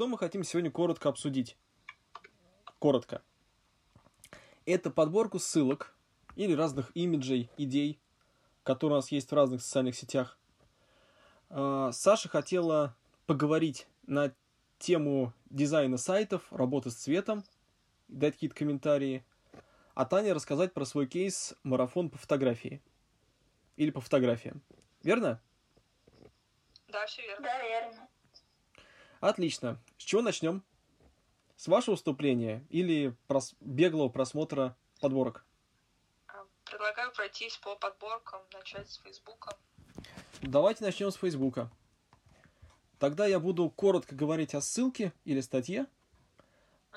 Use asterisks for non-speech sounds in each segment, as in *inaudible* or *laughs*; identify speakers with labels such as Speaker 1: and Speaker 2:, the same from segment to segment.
Speaker 1: что мы хотим сегодня коротко обсудить? Коротко. Это подборку ссылок или разных имиджей, идей, которые у нас есть в разных социальных сетях. А, Саша хотела поговорить на тему дизайна сайтов, работы с цветом, дать какие-то комментарии, а Таня рассказать про свой кейс марафон по фотографии. Или по фотографиям. Верно?
Speaker 2: Да, все верно.
Speaker 3: Да, верно.
Speaker 1: Отлично. С чего начнем? С вашего выступления или прос... беглого просмотра подборок?
Speaker 2: А, Предлагаю пройтись по подборкам, начать с Фейсбука.
Speaker 1: Давайте начнем с Фейсбука. Тогда я буду коротко говорить о ссылке или статье.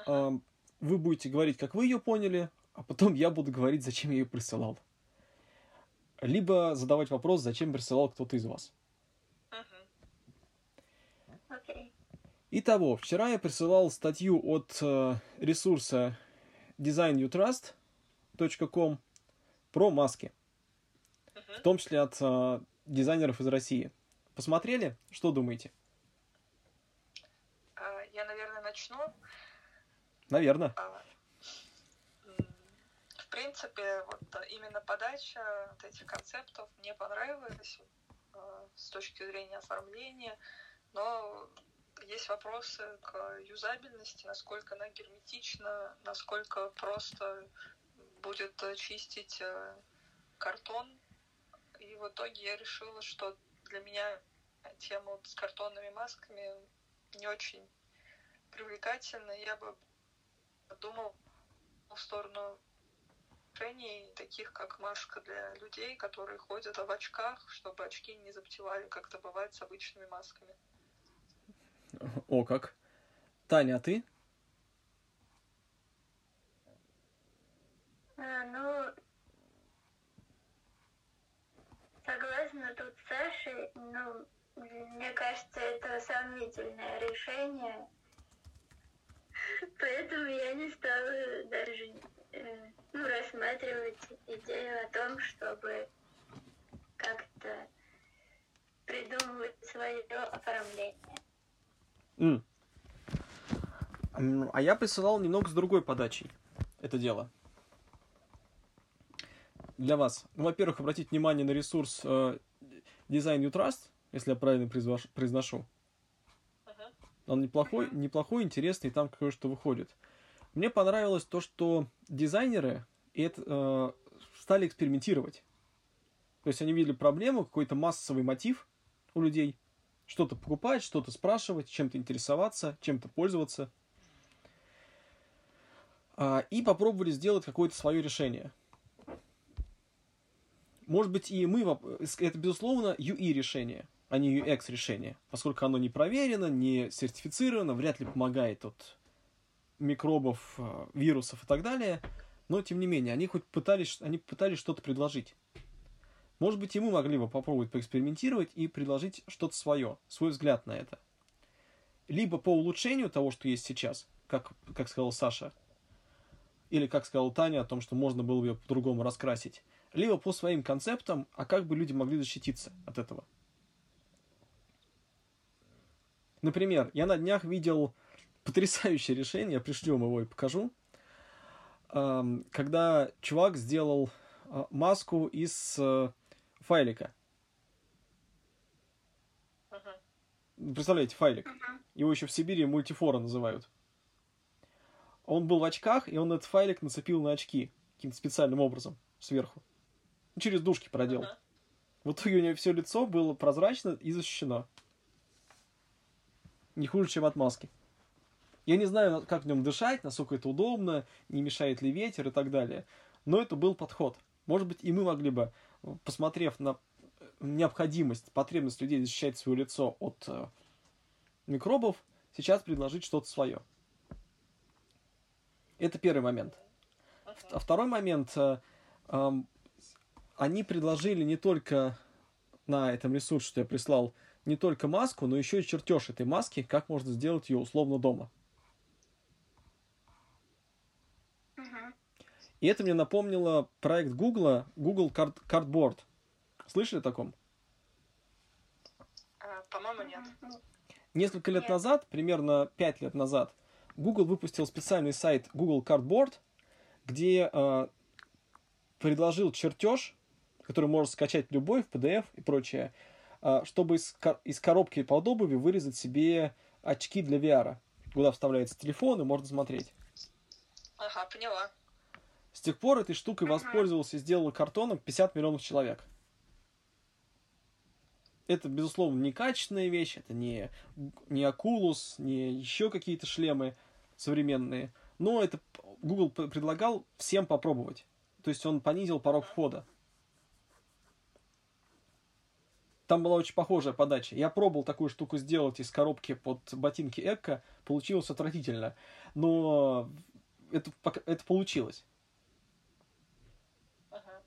Speaker 1: А, Вы будете говорить, как вы ее поняли, а потом я буду говорить, зачем я ее присылал. Либо задавать вопрос, зачем присылал кто-то из вас.
Speaker 2: Мгм.
Speaker 3: Окей.
Speaker 1: Итого, вчера я присылал статью от э, ресурса designyoutrust.com про маски, в том числе от э, дизайнеров из России. Посмотрели? Что думаете?
Speaker 2: А, Я, наверное, начну.
Speaker 1: Наверное.
Speaker 2: А, В принципе, вот именно подача вот этих концептов мне понравилась а, с точки зрения оформления, но есть вопросы к юзабельности, насколько она герметична, насколько просто будет э, чистить э, картон. И в итоге я решила, что для меня тема с картонными масками не очень привлекательна. Я бы думал в сторону решений, таких как маска для людей, которые ходят в очках, чтобы очки не запотевали, как это бывает с обычными масками.
Speaker 1: О, как. Таня, а ты?
Speaker 3: А, ну, согласна тут с Сашей, ну, мне кажется, это сомнительное решение. Поэтому я не стала даже э, ну, рассматривать идею о том, чтобы как-то придумывать свое оформление.
Speaker 1: М, А я присылал немного с другой подачей это дело. Для вас. Ну, во-первых, обратить внимание на ресурс э, Design You Trust, если я правильно произношу. Он неплохой, неплохой, интересный, там кое-что выходит. Мне понравилось то, что дизайнеры это, э, стали экспериментировать. То есть они видели проблему, какой-то массовый мотив у людей. Что-то покупать, что-то спрашивать, чем-то интересоваться, чем-то пользоваться. А, и попробовали сделать какое-то свое решение. Может быть, и мы... Это, безусловно, UI решение, а не UX решение. Поскольку оно не проверено, не сертифицировано, вряд ли помогает от микробов, э, вирусов и так далее. Но, тем не менее, они хоть пытались, они пытались что-то предложить. Может быть, и мы могли бы попробовать поэкспериментировать и предложить что-то свое, свой взгляд на это. Либо по улучшению того, что есть сейчас, как, как сказал Саша, или как сказала Таня о том, что можно было бы ее по-другому раскрасить, либо по своим концептам, а как бы люди могли защититься от этого. Например, я на днях видел потрясающее решение, пришлю вам его и покажу, Ам, когда чувак сделал а, маску из э, файлика.
Speaker 2: Мгм.
Speaker 1: Представляете, файлик. Его еще в Сибири мультифора называют. Он был в очках, и он этот файлик нацепил на очки каким-то специальным образом сверху. Через дужки проделал.
Speaker 2: Ага.
Speaker 1: В итоге у него все лицо было прозрачно и защищено. Не хуже, чем от маски. Я не знаю, как в нем дышать, насколько это удобно, не мешает ли ветер и так далее. Но это был подход. Может быть, и мы могли бы, посмотрев на э, необходимость, потребность людей защищать свое лицо от э, микробов, сейчас предложить что-то свое. Это первый момент. А второй момент, э, они предложили не только на этом ресурсе, что я прислал, не только маску, но еще и чертеж этой маски, как можно сделать ее условно дома. И это мне напомнило проект Гугла, Google Card- Cardboard. Слышали о таком?
Speaker 2: А, По-моему, нет.
Speaker 1: Несколько лет
Speaker 3: Нет.
Speaker 1: назад, примерно 5 лет назад, Google выпустил специальный сайт Google Cardboard, где э, предложил чертеж, который можно скачать любой в PDF и прочее, э, чтобы из, из коробки под обуви вырезать себе очки для VR, куда вставляется телефон и можно смотреть.
Speaker 2: Ага, поняла.
Speaker 1: С тех пор этой штукой воспользовался и сделал картоном 50 миллионов человек. Это, безусловно, не качественная вещь, это не, не Oculus, не еще какие-то шлемы современные, но это Google предлагал всем попробовать. То есть он понизил порог входа. Там была очень похожая подача. Я пробовал такую штуку сделать из коробки под ботинки Экко, получилось отвратительно. Но это, это получилось.
Speaker 2: Ага.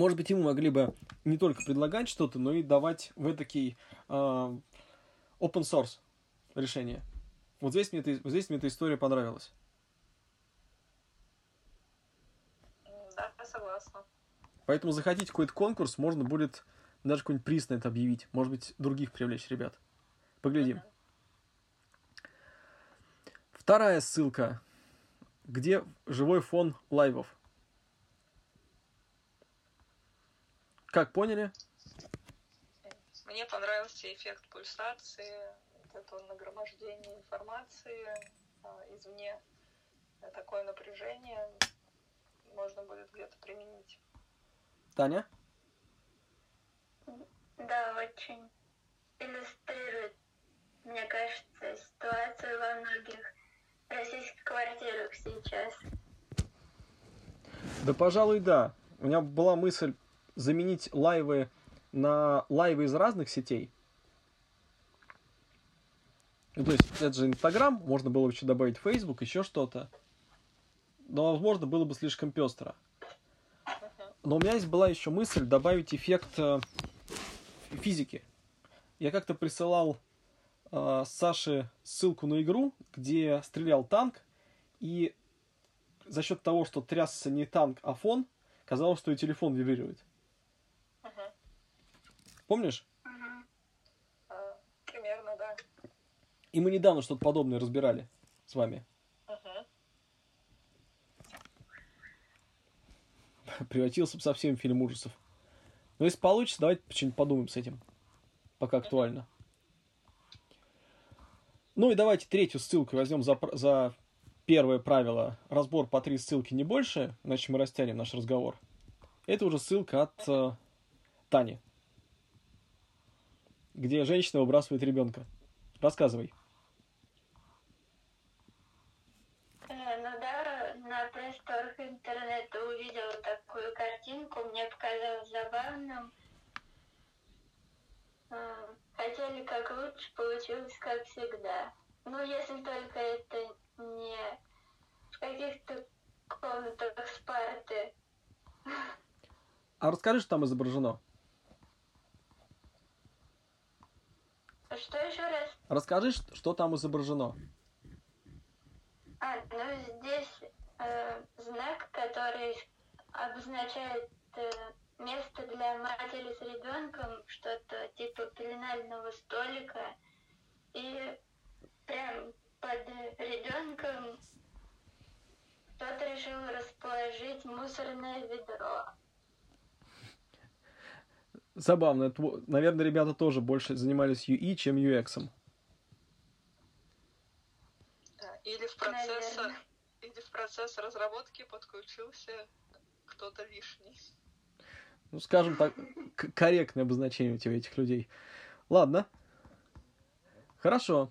Speaker 1: Может быть, ему могли бы не только предлагать что-то, но и давать в такие open source решения. Вот здесь мне, эта, вот здесь мне эта история понравилась.
Speaker 2: Да, согласна.
Speaker 1: Поэтому захотите какой-то конкурс, можно будет даже какой-нибудь приз на это объявить. Может быть, других привлечь ребят. Поглядим.
Speaker 2: Мгм.
Speaker 1: Вторая ссылка, где живой фон лайвов. Как поняли?
Speaker 2: Мне понравился эффект пульсации, вот это нагромождение информации а, извне. Э, Такое напряжение можно будет где-то применить.
Speaker 1: Таня?
Speaker 3: Да, очень иллюстрирует, мне кажется, ситуацию во многих российских квартирах сейчас.
Speaker 1: Да, пожалуй, да. У меня была мысль заменить лайвы на лайвы из разных сетей. Ну, то есть, это же Инстаграм, можно было бы еще добавить Facebook, еще что-то. Но, возможно, было бы слишком пестро. Но у меня есть была еще мысль добавить эффект э, физики. Я как-то присылал э, Саше ссылку на игру, где стрелял танк, и за счет того, что трясся не танк, а фон, казалось, что и телефон вибрирует. Помнишь?
Speaker 2: А, Примерно, да.
Speaker 1: И мы недавно что-то подобное разбирали с вами.
Speaker 2: Мгм.
Speaker 1: Превратился бы совсем в фильм ужасов. Но если получится, давайте что-нибудь подумаем с этим. Пока актуально. Ну и давайте третью ссылку возьмем за, за первое правило. Разбор по три ссылки не больше, иначе мы растянем наш разговор. Это уже ссылка от э, Тани. Где женщина выбрасывает ребенка. Рассказывай.
Speaker 3: Э, Ну да, на просторах интернета увидела такую картинку, мне показалось забавным. М, Хотели как лучше, получилось как всегда. Ну, если только это не в каких-то комнатах Спарты.
Speaker 1: А расскажи, что там изображено.
Speaker 3: Что еще раз?
Speaker 1: Расскажи, что там изображено.
Speaker 3: А, ну здесь э, знак, который обозначает э, место для матери с ребенком, что-то типа пеленального столика. И прям под ребенком кто-то решил расположить мусорное ведро.
Speaker 1: Забавно. Это, наверное, ребята тоже больше занимались UI, чем UX.
Speaker 2: Да, Или в процесс,
Speaker 3: Наверное.
Speaker 2: или в процесс разработки подключился кто-то лишний.
Speaker 1: Ну, скажем так, корректное обозначение у тебя этих людей. Ладно. Хорошо.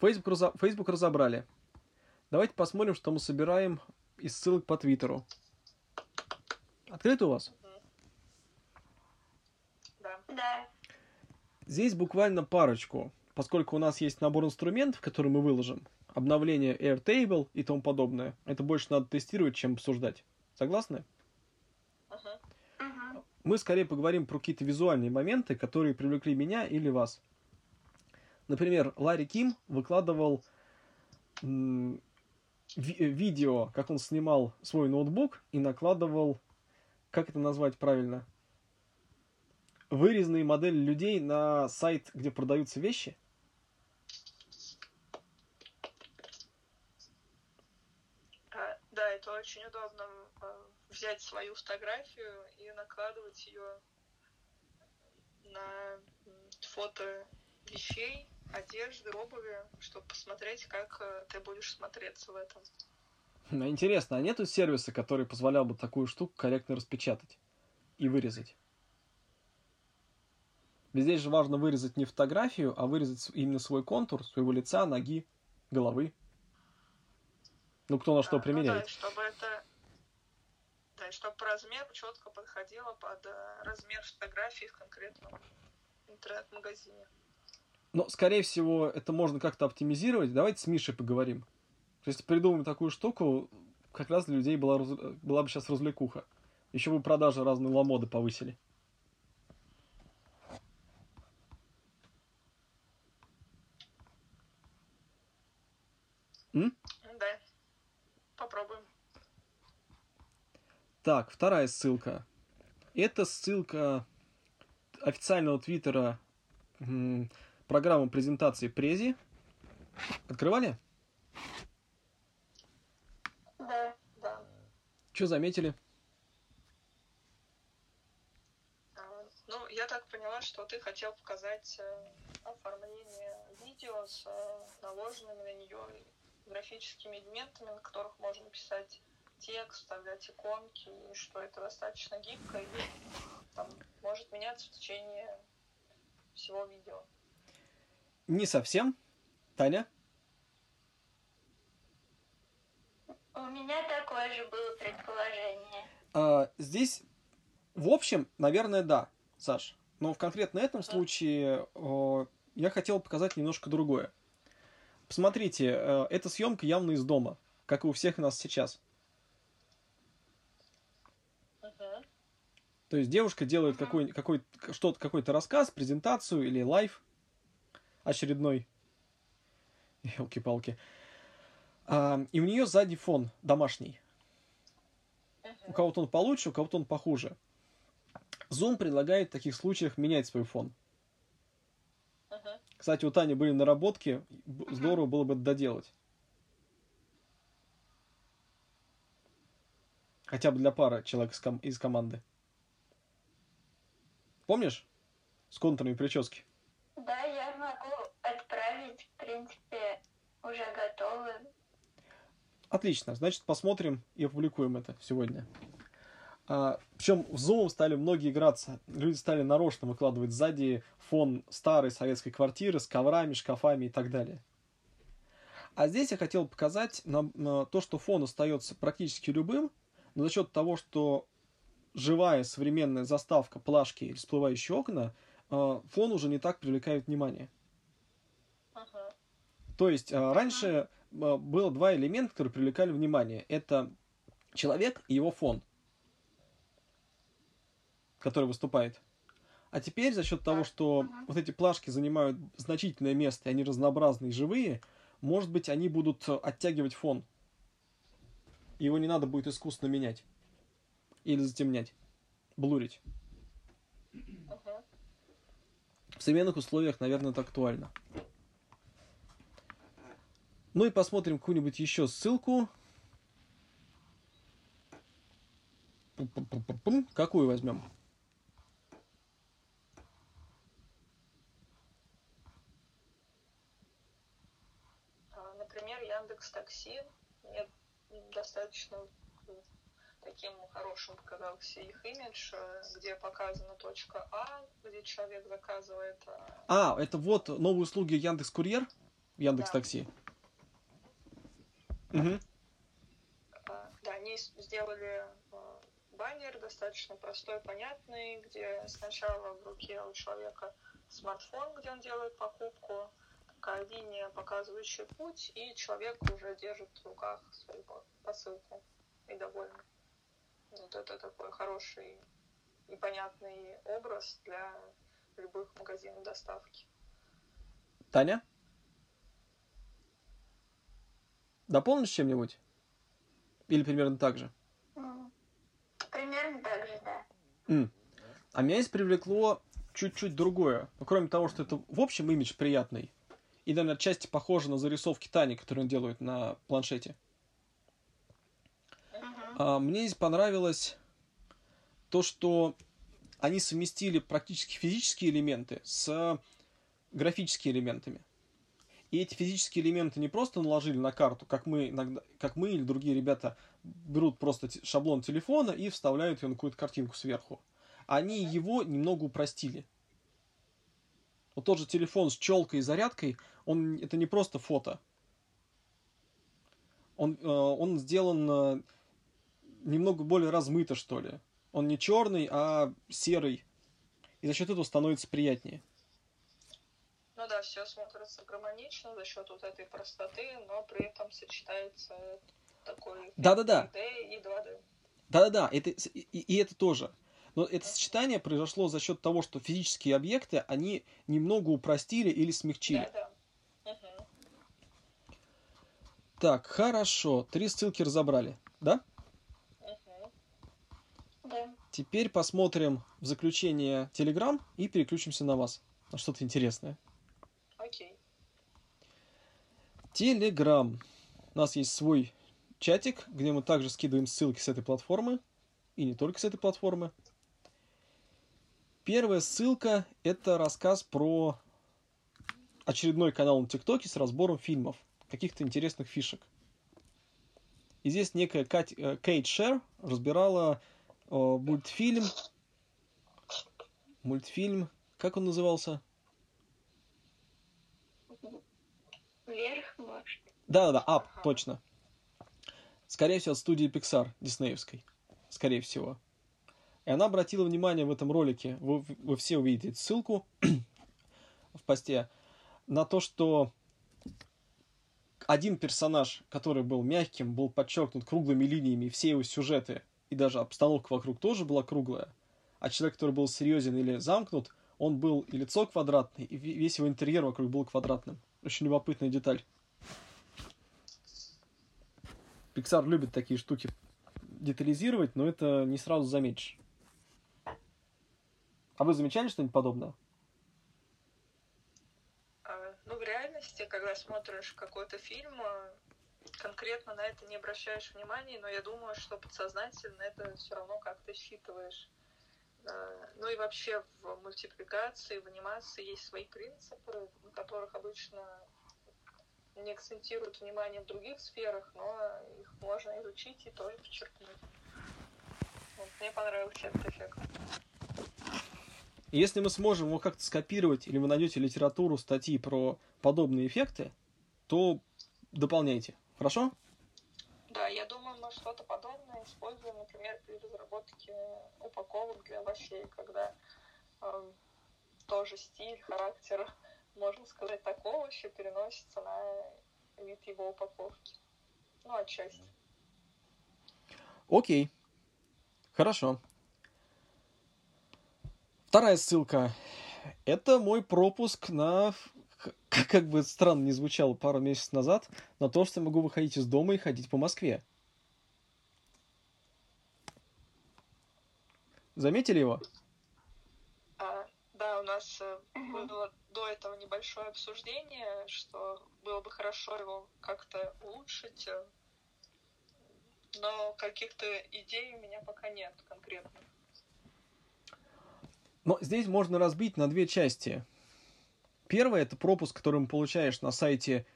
Speaker 1: Facebook, разо- Facebook разобрали. Давайте посмотрим, что мы собираем из ссылок по Твиттеру. Открыто у вас?
Speaker 2: Да.
Speaker 1: Здесь буквально парочку, поскольку у нас есть набор инструментов, которые мы выложим, обновление Airtable и тому подобное. Это больше надо тестировать, чем обсуждать. Согласны? Мы скорее поговорим про какие-то визуальные моменты, которые привлекли меня или вас. Например, Ларри Ким выкладывал м, ви- э, видео, как он снимал свой ноутбук и накладывал, как это назвать правильно, вырезанные модели людей на сайт, где продаются вещи?
Speaker 2: А, да, это очень удобно а, взять свою фотографию и накладывать ее на фото вещей, одежды, обуви, чтобы посмотреть, как э, ты будешь смотреться в этом.
Speaker 1: Ну, интересно, а нету сервиса, который позволял бы такую штуку корректно распечатать и вырезать? Ведь здесь же важно вырезать не фотографию, а вырезать именно свой контур, своего лица, ноги, головы. Ну, кто на что
Speaker 2: А, ну
Speaker 1: примеряет.
Speaker 2: да, чтобы это... Да, и чтобы размер четко подходило под э, размер фотографии в конкретном интернет-магазине.
Speaker 1: Но, скорее всего, это можно как-то оптимизировать. Давайте с Мишей поговорим. То есть, придумаем такую штуку, как раз для людей была, была бы сейчас развлекуха. Еще бы продажи разные ламоды повысили. М?
Speaker 2: Да. Попробуем.
Speaker 1: Так, вторая ссылка. Это ссылка официального твиттера программы презентации Прези. Открывали?
Speaker 3: Да.
Speaker 2: Да.
Speaker 1: Что заметили?
Speaker 2: А, Ну, я так поняла, что ты хотел показать э, оформление видео с э, наложенными на нее графическими элементами, на которых можно писать текст, вставлять иконки, и что это достаточно гибко и там, может меняться в течение всего видео.
Speaker 1: Не совсем. Таня?
Speaker 3: У меня такое же было предположение.
Speaker 1: А, здесь, в общем, наверное, да, Саш. Но в конкретно этом случае о, я хотел показать немножко другое. Посмотрите, э, эта съемка явно из дома, как и у всех нас сейчас. То есть девушка делает какой, какой, что какой-то рассказ, презентацию или live очередной. Елки-палки. А, и у нее сзади фон домашний. У кого-то он получше, у кого-то он похуже. Zoom предлагает в таких случаях менять свой фон. Кстати, у Тани были наработки, здорово было бы это доделать. Хотя бы для пары человек из, ком- из команды. Помнишь? С контурами прически.
Speaker 3: Да, я могу отправить, в принципе, уже готовы.
Speaker 1: Отлично, значит, посмотрим и опубликуем это сегодня. А, причем в Zoom стали многие играться. Люди стали нарочно выкладывать сзади фон старой советской квартиры с коврами, шкафами и так далее. А здесь я хотел показать нам, на то, что фон остается практически любым, но за счет того, что живая современная заставка, плашки или всплывающие окна, а, фон уже не так привлекает внимание.
Speaker 2: Мгм.
Speaker 1: То есть а, раньше было два элемента, которые привлекали внимание. Это человек и его фон, который выступает. А теперь за счет того, что вот эти плашки занимают значительное место, и они разнообразные и живые, может быть, они будут оттягивать фон. И его не надо будет искусственно менять. Или затемнять. Блурить. В современных условиях, наверное, это актуально. Ну и посмотрим какую-нибудь еще ссылку. Какую возьмем?
Speaker 2: А, Например, Такси мне достаточно м, таким хорошим показался их имидж, э, где показана точка А, где человек заказывает. а,
Speaker 1: А, это вот новые услуги Яндекс Курьер, Яндекс
Speaker 2: Да.
Speaker 1: Такси.
Speaker 2: А, Да, они сделали а, баннер достаточно простой, понятный, где сначала в руке у человека смартфон, где он делает покупку, такая линия, показывающая путь, и человек уже держит в руках свою по- посылку и доволен. Вот это такой хороший и понятный образ для любых магазинов доставки.
Speaker 1: Таня? Дополнишь чем-нибудь? Или примерно так же?
Speaker 3: Примерно так же, да.
Speaker 1: А меня здесь привлекло чуть-чуть другое. Ну, кроме того, что это в общем имидж приятный. И, наверное, отчасти похоже на зарисовки Тани, которые он делает на планшете. А, мне здесь понравилось то, что они совместили практически физические элементы с графическими элементами. И эти физические элементы не просто наложили на карту, как мы, иногда, как мы или другие ребята берут просто шаблон телефона и вставляют ее на какую-то картинку сверху. Они его немного упростили. Вот тот же телефон с челкой и зарядкой, он, это не просто фото. Он, э, он сделан э, немного более размыто, что ли. Он не черный, а серый. И за счет этого становится приятнее.
Speaker 2: Ну да, все смотрится гармонично за счет вот этой простоты, но при этом сочетается такой
Speaker 1: Да-да-да.
Speaker 2: 3D и 2D.
Speaker 1: Да-да-да, это, и, и это тоже. Но это сочетание произошло за счет того, что физические объекты, они немного упростили или смягчили.
Speaker 2: Да, да. Угу.
Speaker 1: Так, хорошо. Три ссылки разобрали, да?
Speaker 2: Угу.
Speaker 3: Да.
Speaker 1: Теперь посмотрим в заключение Telegram и переключимся на вас. На что-то интересное.
Speaker 2: Окей.
Speaker 1: Telegram. У нас есть свой чатик, где мы также скидываем ссылки с этой платформы. И не только с этой платформы. Первая ссылка – это рассказ про очередной канал на ТикТоке с разбором фильмов, каких-то интересных фишек. И здесь некая Кать, э, Кейт Шер разбирала э, мультфильм, мультфильм, как он назывался?
Speaker 3: Вверх, может.
Speaker 1: Да-да-да, Ап, точно. Скорее всего, от студии Pixar, диснеевской. Скорее всего. И она обратила внимание в этом ролике, вы, вы все увидите ссылку *clears throat* в посте, на то, что один персонаж, который был мягким, был подчеркнут круглыми линиями, все его сюжеты, и даже обстановка вокруг тоже была круглая, а человек, который был серьезен или замкнут, он был и лицо квадратный, и весь его интерьер вокруг был квадратным. Очень любопытная деталь. Pixar любит такие штуки детализировать, но это не сразу заметишь. А вы замечали что-нибудь подобное?
Speaker 2: А, ну, в реальности, когда смотришь какой-то фильм, а, конкретно на это не обращаешь внимания, но я думаю, что подсознательно это все равно как-то считываешь. А, ну и вообще в мультипликации, в анимации есть свои принципы, на которых обычно не акцентируют внимание в других сферах, но их можно изучить и тоже подчеркнуть. Вот, мне понравился этот эффект.
Speaker 1: Если мы сможем его как-то скопировать, или вы найдете литературу, статьи про подобные эффекты, то дополняйте. Хорошо?
Speaker 2: Да, я думаю, мы что-то подобное используем, например, при разработке упаковок для овощей, когда э, тоже стиль, характер, можно сказать, так овощи переносится на вид его упаковки. Ну, отчасти.
Speaker 1: Окей. Хорошо. Вторая ссылка. Это мой пропуск на, как бы странно не звучало пару месяцев назад, на то, что я могу выходить из дома и ходить по Москве. Заметили его?
Speaker 2: А, да, у нас э, было до этого небольшое обсуждение, что было бы хорошо его как-то улучшить, э, но каких-то идей у меня пока нет конкретных.
Speaker 1: Но здесь можно разбить на две части. Первое – это пропуск, который мы получаешь на сайте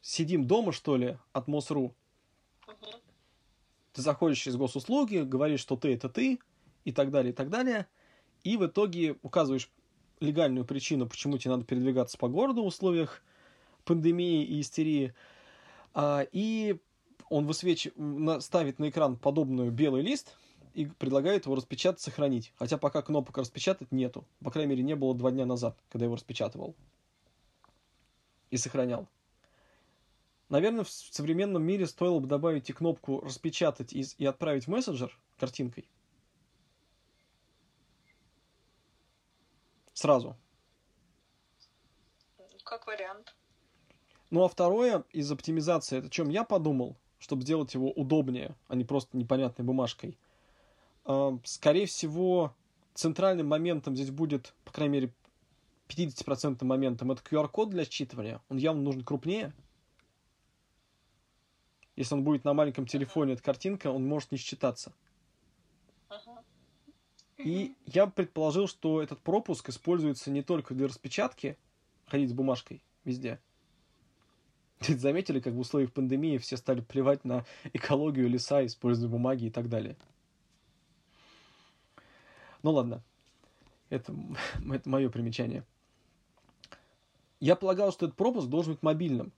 Speaker 1: «Сидим дома», что ли, от МОСРУ. Ты заходишь через госуслуги, говоришь, что ты – это ты, и так далее, и так далее. И в итоге указываешь легальную причину, почему тебе надо передвигаться по городу в условиях пандемии и истерии. А, и он высвечивает, ставит на экран подобную белый лист – и предлагает его распечатать, сохранить. Хотя пока кнопок распечатать нету. По крайней мере, не было два дня назад, когда я его распечатывал. И сохранял. Наверное, в современном мире стоило бы добавить и кнопку «Распечатать» и, и отправить в мессенджер картинкой. Сразу.
Speaker 2: Как вариант.
Speaker 1: Ну а второе, из оптимизации, это о чем я подумал, чтобы сделать его удобнее, а не просто непонятной бумажкой – скорее всего, центральным моментом здесь будет, по крайней мере, 50% моментом это QR-код для считывания. Он явно нужен крупнее. Если он будет на маленьком телефоне, эта картинка, он может не считаться. И я предположил, что этот пропуск используется не только для распечатки, ходить с бумажкой везде. *laughs* Вы заметили, как в условиях пандемии все стали плевать на экологию, леса, используя бумаги и так далее. Ну ладно, это, *laughs* это мое примечание. Я полагал, что этот пропуск должен быть мобильным.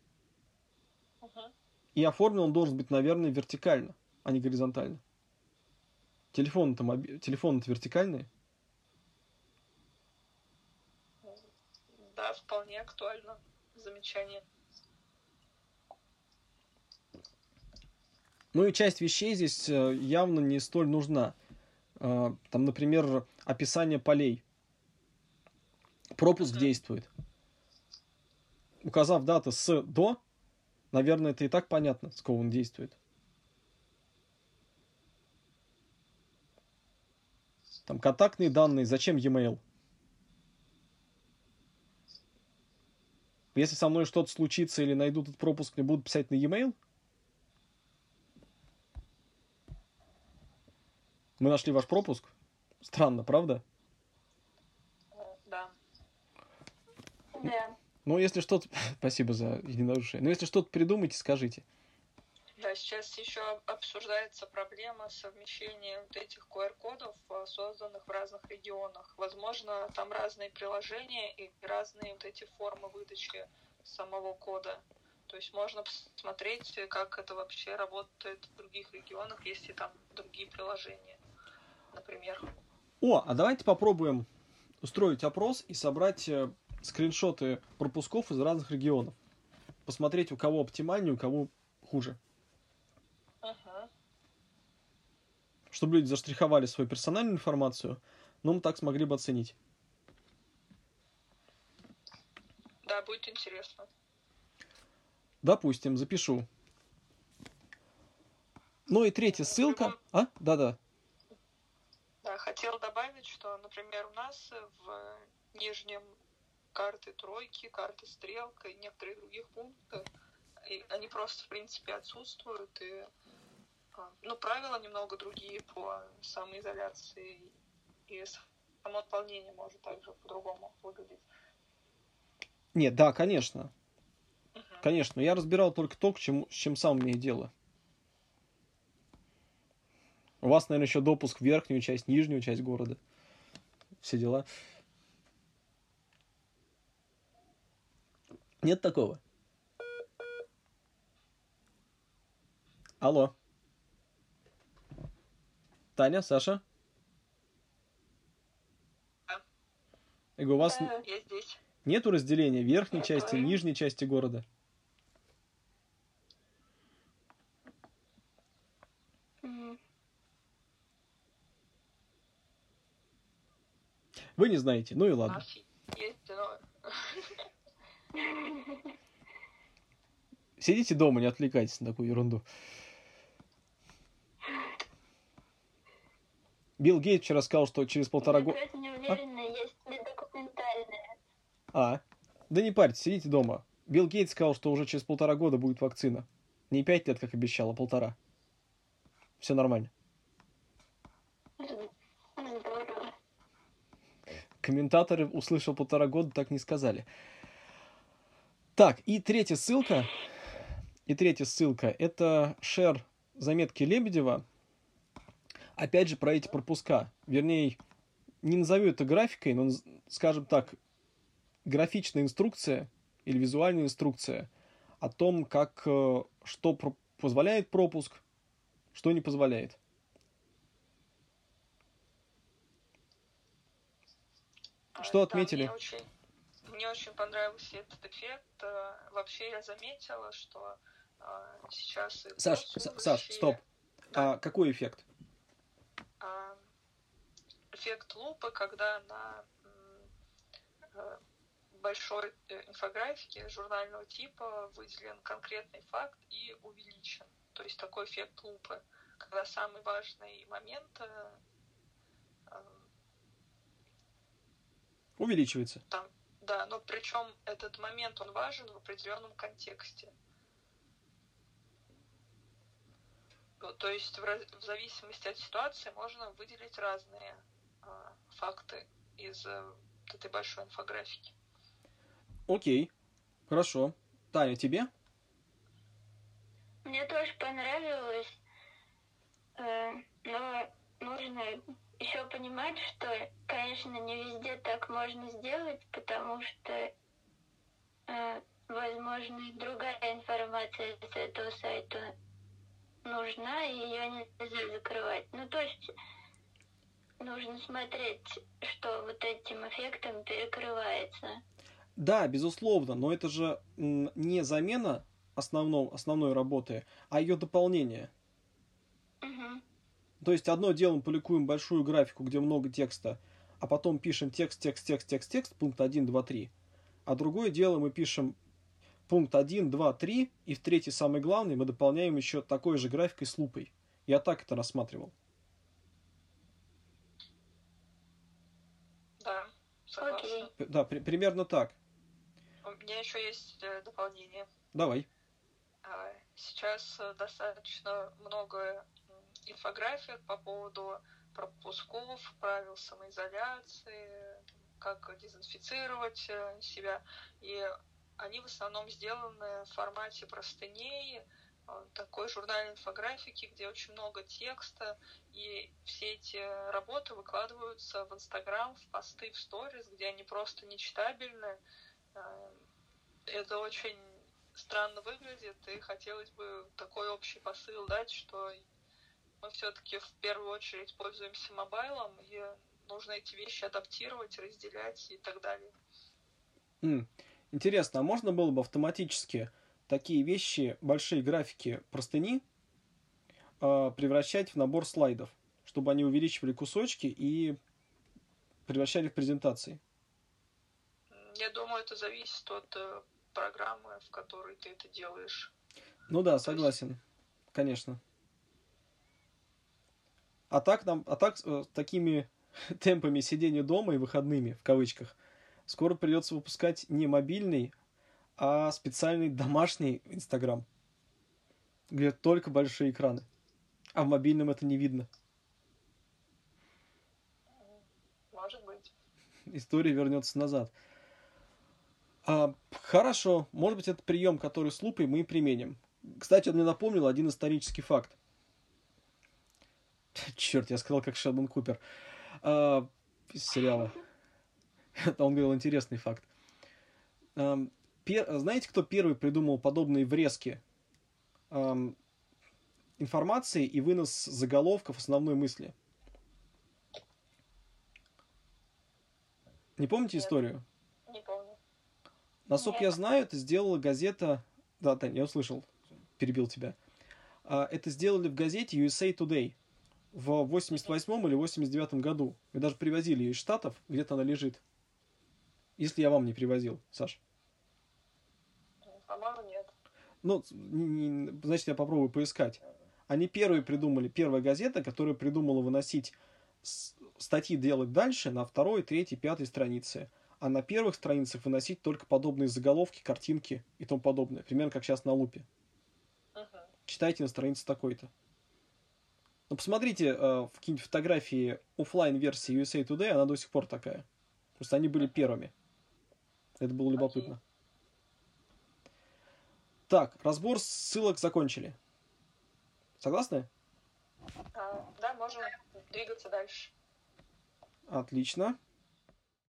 Speaker 2: Ага.
Speaker 1: И оформлен он должен быть, наверное, вертикально, а не горизонтально. Телефон-то моби... телефон вертикальный?
Speaker 2: Да, вполне актуально. Замечание.
Speaker 1: Ну и часть вещей здесь э, явно не столь нужна. Э, Там, например, описание полей. Пропуск действует. Указав даты с до, наверное, это и так понятно, с кого он действует. Там контактные данные, зачем e-mail? Если со мной что-то случится или найдут этот пропуск, мне будут писать на e-mail? Мы нашли ваш пропуск? Странно, правда?
Speaker 2: Да.
Speaker 3: Да.
Speaker 1: Ну, если что-то... *laughs* Спасибо за единодушие. Но если что-то придумайте, скажите.
Speaker 2: Да, сейчас еще обсуждается проблема совмещения вот этих QR-кодов, э, созданных в разных регионах. Возможно, там разные приложения и разные вот эти формы выдачи самого кода. То есть можно посмотреть, как это вообще работает в других регионах, если там другие приложения, например.
Speaker 1: О, а давайте попробуем устроить опрос и собрать э, скриншоты пропусков из разных регионов. Посмотреть, у кого оптимальнее, у кого хуже.
Speaker 2: Ага.
Speaker 1: Чтобы люди заштриховали свою персональную информацию, но мы так смогли бы оценить.
Speaker 2: Да, будет интересно.
Speaker 1: Допустим, запишу. Ну и третья ссылка. А? Да-да.
Speaker 2: Да, хотел добавить, что, например, у нас в нижнем карты тройки, карты стрелка и некоторые других пункты, и они просто, в принципе, отсутствуют, и а, ну, правила немного другие по самоизоляции, и само наполнение может также по-другому выглядеть.
Speaker 1: Нет, да, конечно.
Speaker 2: Мгм.
Speaker 1: Конечно. Я разбирал только то, к чему, с чем сам имею дело. У вас, наверное, еще допуск в верхнюю часть, нижнюю часть города. Все дела. Нет такого. Алло. Таня, Саша? Я говорю, у вас.
Speaker 2: Я здесь.
Speaker 1: нету разделения верхней части, нижней части города?
Speaker 3: М.
Speaker 1: Вы не знаете. Ну и ладно. Сидите дома, не отвлекайтесь на такую ерунду. Билл Гейт вчера сказал, что через полтора года... А, да не парьтесь, сидите дома. Билл Гейт сказал, что уже через полтора года будет вакцина. Не пять лет, как обещал, а полтора. Все нормально. Комментаторы, услышал полтора года, так не сказали. Так, и третья ссылка. И третья ссылка. Это шер заметки Лебедева. Опять же, про эти пропуска. Вернее, не назову это графикой, но, скажем так, графичная инструкция или визуальная инструкция о том, как, э, что позволяет пропуск, что не позволяет. Что
Speaker 2: да,
Speaker 1: отметили?
Speaker 2: мне, очень, мне очень понравился этот эффект. Э, Вообще я заметила, что э, сейчас...
Speaker 1: Саш, Саш, стоп.
Speaker 2: Да.
Speaker 1: А какой эффект?
Speaker 2: а, эффект лупы, когда на э, большой инфографике журнального типа выделен конкретный факт и увеличен. То есть такой эффект лупы, когда самый важный момент э, э,
Speaker 1: Увеличивается.
Speaker 2: там, да, но причем этот момент он важен в определенном контексте. То есть в, раз- в зависимости от ситуации можно выделить разные а, факты из э, вот этой большой инфографики.
Speaker 1: Окей, хорошо. Таня, тебе?
Speaker 3: Мне тоже понравилось, э, но нужно еще понимать, что, конечно, не везде так можно сделать, потому что, э, возможно, другая информация с этого сайта нужна, и ее нельзя закрывать. Ну, то есть нужно смотреть, что вот этим эффектом перекрывается.
Speaker 1: Да, безусловно, но это же не замена основном, основной работы, а ее дополнение.
Speaker 3: Мгм.
Speaker 1: То есть одно дело мы публикуем большую графику, где много текста, а потом пишем текст, текст, текст, текст, текст, пункт 1, 2, 3. А другое дело мы пишем пункт 1, 2, 3, и в третий, самый главный, мы дополняем еще такой же графикой с лупой. Я так это рассматривал.
Speaker 2: Да, согласна.
Speaker 1: П- Да, при- примерно так.
Speaker 2: У меня еще есть э, дополнение.
Speaker 1: Давай.
Speaker 2: А, Сейчас э, достаточно много инфографик по поводу пропусков, правил самоизоляции, как дезинфицировать э, себя. И они в основном сделаны в формате простыней, э, такой журнальной инфографики, где очень много текста, и все эти работы выкладываются в Инстаграм, в посты, в сторис, где они просто нечитабельны. Э, Это очень странно выглядит, и хотелось бы такой общий посыл дать, что мы все-таки в первую очередь пользуемся мобайлом, и нужно эти вещи адаптировать, разделять и так далее.
Speaker 1: Интересно, а можно было бы автоматически такие вещи, большие графики простыни, а, превращать в набор слайдов, чтобы они увеличивали кусочки и превращали в презентации?
Speaker 2: Я думаю, это зависит от э, программы, в которой ты это делаешь.
Speaker 1: Ну да, согласен. Конечно. А так нам, а так э, такими *laughs* темпами сидения дома и выходными, в кавычках, скоро придется выпускать не мобильный, а специальный домашний Инстаграм, где только большие экраны. А в мобильном это не видно.
Speaker 2: Может быть.
Speaker 1: История вернется назад. А, хорошо, может быть, это прием, который с лупой мы и применим. Кстати, он мне напомнил один исторический факт. *laughs* Черт, я сказал, как Шелдон Купер. А, из сериала. *laughs* Он говорил интересный факт. Ам, пер- Знаете, кто первый придумал подобные врезки ам, информации и вынос заголовков основной мысли? Не помните
Speaker 2: Нет.
Speaker 1: историю?
Speaker 2: Не помню.
Speaker 1: Насколько
Speaker 3: Нет.
Speaker 1: я знаю, это сделала газета... Да, Тань, я услышал, перебил тебя. А, Это сделали в газете USA Today в 88 или 89 году. Мы даже привозили ее из Штатов, где-то она лежит. Если я вам не привозил, Саш.
Speaker 2: По-моему, нет.
Speaker 1: Ну, значит, я попробую поискать. Они первые придумали, первая газета, которая придумала выносить статьи делать дальше на второй, третьей, пятой странице. А на первых страницах выносить только подобные заголовки, картинки и тому подобное. Примерно как сейчас на лупе.
Speaker 2: Мгм.
Speaker 1: Читайте на странице такой-то. Ну, посмотрите э, в какие-нибудь фотографии оффлайн версии USA Today, она до сих пор такая. Просто они были первыми. Это было любопытно. Так, разбор ссылок закончили. Согласны?
Speaker 2: А, да, можем двигаться дальше.
Speaker 1: Отлично.